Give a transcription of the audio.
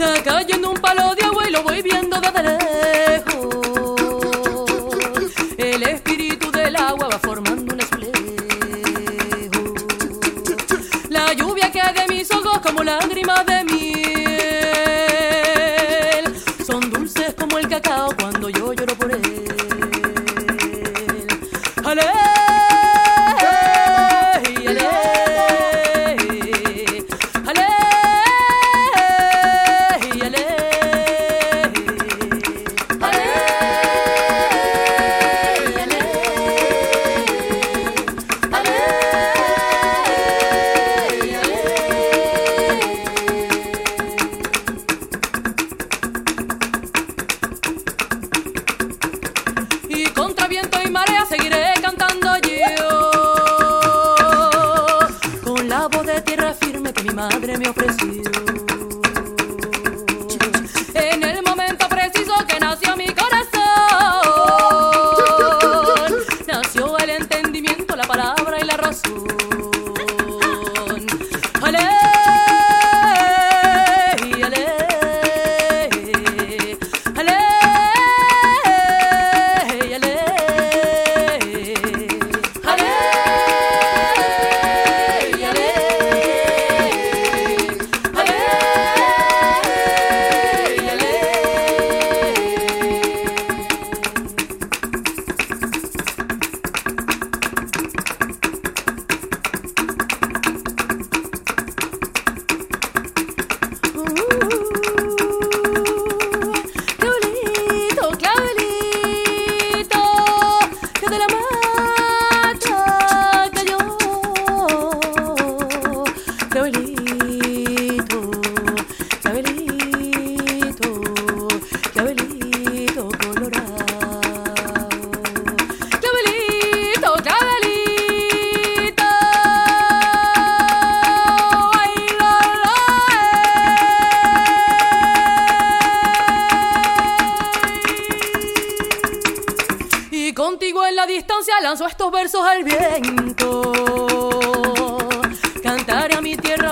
Está cayendo un palo de agua y lo voy viendo desde lejos. El espíritu del agua va formando un espejo. La lluvia que de mis ojos como lágrimas de miel. Son dulces como el cacao cuando yo lloro por él. Y contra viento y marea seguiré cantando yo. Con la voz de tierra firme que mi madre me ofreció Clavelito, clavelito, clavelito colorado. Clavelito, clavelito, ay, la, y contigo en la distancia lanzo estos versos al viento. Cantaré a mi tierra